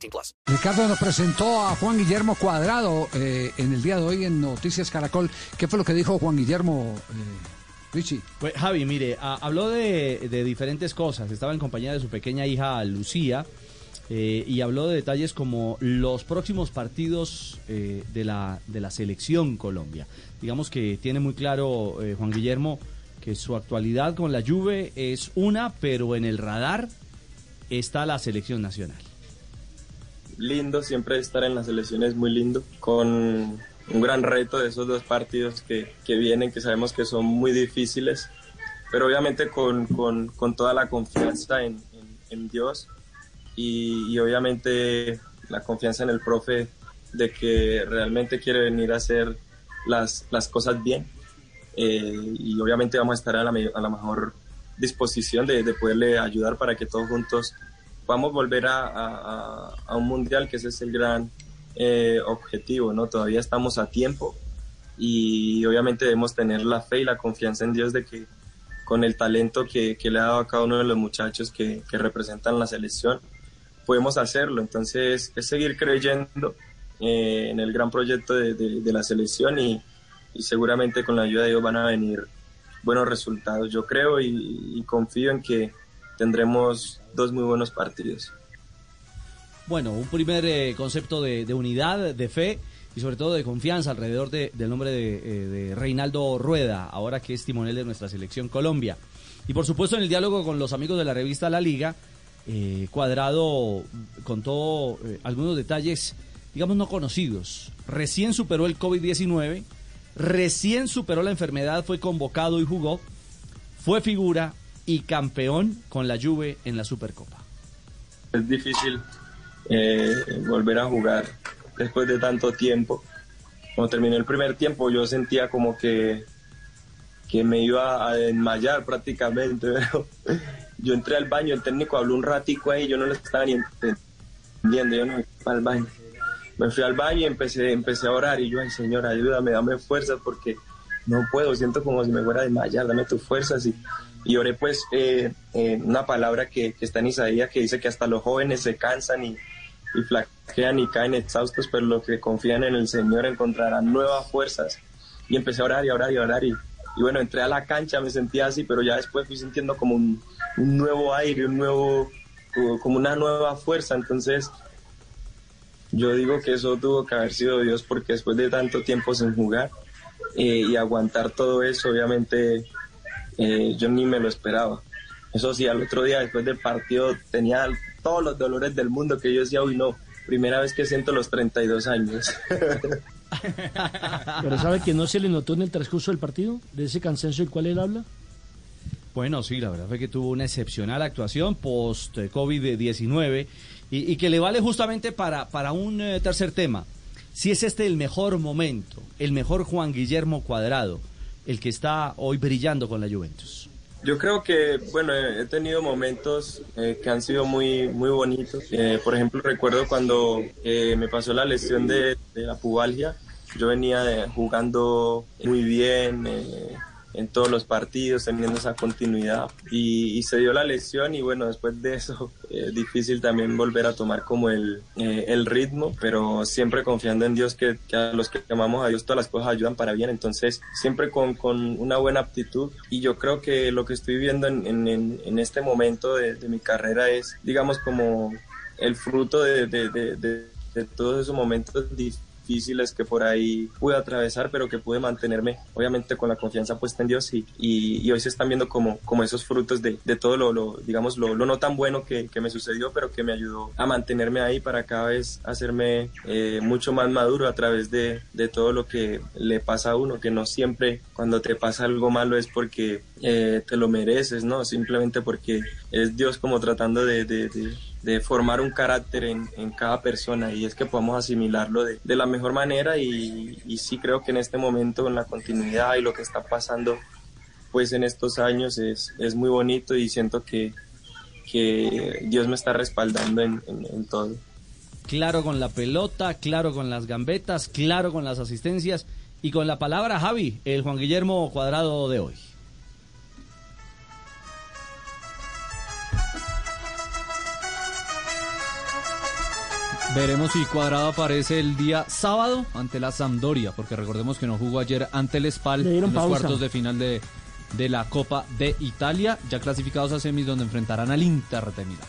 18 plus. Ricardo nos presentó a Juan Guillermo Cuadrado eh, en el día de hoy en Noticias Caracol. ¿Qué fue lo que dijo Juan Guillermo, eh, Richie? Pues, Javi, mire, a- habló de, de diferentes cosas. Estaba en compañía de su pequeña hija Lucía eh, y habló de detalles como los próximos partidos eh, de, la, de la selección Colombia. Digamos que tiene muy claro eh, Juan Guillermo que su actualidad con la Juve es una, pero en el radar está la selección nacional. Lindo, siempre estar en la selección es muy lindo, con un gran reto de esos dos partidos que, que vienen, que sabemos que son muy difíciles, pero obviamente con, con, con toda la confianza en, en- Dios y, y obviamente la confianza en el profe de que realmente quiere venir a hacer las, las cosas bien eh, y obviamente vamos a estar a la, a la mejor disposición de, de poderle ayudar para que todos juntos podamos volver a, a- a- un mundial, que ese es el gran eh, objetivo, ¿no? Todavía estamos a tiempo y obviamente debemos tener la fe y la confianza en Dios de que con el talento que, que le ha dado a cada uno de los muchachos que, que representan la selección, podemos hacerlo. Entonces, es seguir creyendo eh, en el gran proyecto de, de- de la selección y, y seguramente con la ayuda de Dios van a venir buenos resultados. Yo creo y, y confío en que tendremos dos muy buenos partidos. Bueno, un primer eh, concepto de, unidad, de fe y sobre todo de confianza alrededor de- del nombre de, eh, de Reinaldo Rueda, ahora que es timonel de nuestra selección Colombia. Y por supuesto en el diálogo con los amigos de la revista La Liga, eh, Cuadrado contó eh, algunos detalles, digamos, no conocidos. Recién superó el COVID-19, recién superó la enfermedad, fue convocado y jugó, fue figura y campeón con la Juve en la Supercopa. Es difícil eh, volver a jugar después de tanto tiempo. Cuando terminé el primer tiempo yo sentía como que, que me iba a desmayar prácticamente, yo entré al baño, el técnico habló un ratico ahí, yo no lo estaba ni entendiendo, yo no me al baño. Me fui al baño y empecé, empecé a orar y yo, ay Señor, ayúdame, dame fuerzas porque no puedo, siento como si me fuera a desmayar, dame tus fuerzas y, y oré pues eh, eh, una palabra que, que está en Isaías que dice que hasta los jóvenes se cansan y, y flaquean y caen exhaustos, pero los que confían en el Señor encontrarán nuevas fuerzas. Y empecé a orar y a orar y a orar y, y bueno, entré a la cancha, me sentía así, pero ya después fui sintiendo como un, nuevo aire, un nuevo, como- como una nueva fuerza, entonces yo digo que eso tuvo que haber sido Dios porque después de tanto tiempo sin jugar eh, y aguantar todo eso, obviamente eh, yo ni me lo esperaba. Eso sí, al otro día después del partido tenía todos los dolores del mundo que yo decía, uy no, primera vez que siento los 32 años. Pero ¿sabe que no se le notó en el transcurso del partido? De ese cansancio del cual él habla. Bueno, sí, la verdad fue que tuvo una excepcional actuación post-COVID-19 y, y que le vale justamente para, para un eh, tercer tema. Si es este el mejor momento, el mejor Juan Guillermo Cuadrado, el que está hoy brillando con la Juventus. Yo creo que, bueno, he tenido momentos eh, que han sido muy, muy bonitos. Eh, por ejemplo, recuerdo cuando eh, me pasó la lesión de, de la pubalgia. Yo venía eh, jugando muy bien eh, en todos los partidos, teniendo esa continuidad. Y, y se dio la lesión y bueno, después de eso, es difícil también volver a tomar como el, eh, el ritmo, pero siempre confiando en Dios que, que a los que amamos a Dios todas las cosas ayudan para bien. Entonces, siempre con, con una buena aptitud. Y yo creo que lo que estoy viendo en, en, en- este momento de, de mi carrera es, digamos, como el fruto de, de- de todos esos momentos difíciles que por ahí pude atravesar, pero que pude mantenerme, obviamente, con la confianza puesta en Dios y, y, y hoy se están viendo como, esos frutos de, de todo lo, lo, digamos, lo, no tan bueno que, que me sucedió, pero que me ayudó a mantenerme ahí para cada vez hacerme eh, mucho más maduro a través de, de todo lo que le pasa a uno, que no siempre cuando te pasa algo malo es porque eh, te lo mereces, ¿no? Simplemente porque es Dios como tratando de, de, formar un carácter en, en, cada persona y es que podamos asimilarlo de, la mejor manera y, y, sí creo que en este momento en la continuidad y lo que está pasando pues en estos años es, es muy bonito y siento que, que Dios me está respaldando en, en todo. Claro con la pelota, claro con las gambetas, claro con las asistencias y con la palabra Javi, el Juan Guillermo Cuadrado de hoy. Veremos si Cuadrado aparece el día sábado ante la Sampdoria, porque recordemos que no jugó ayer ante el Spal en los pausa. cuartos de final de, de la Copa de Italia, ya clasificados a semis donde enfrentarán al Inter de Milán.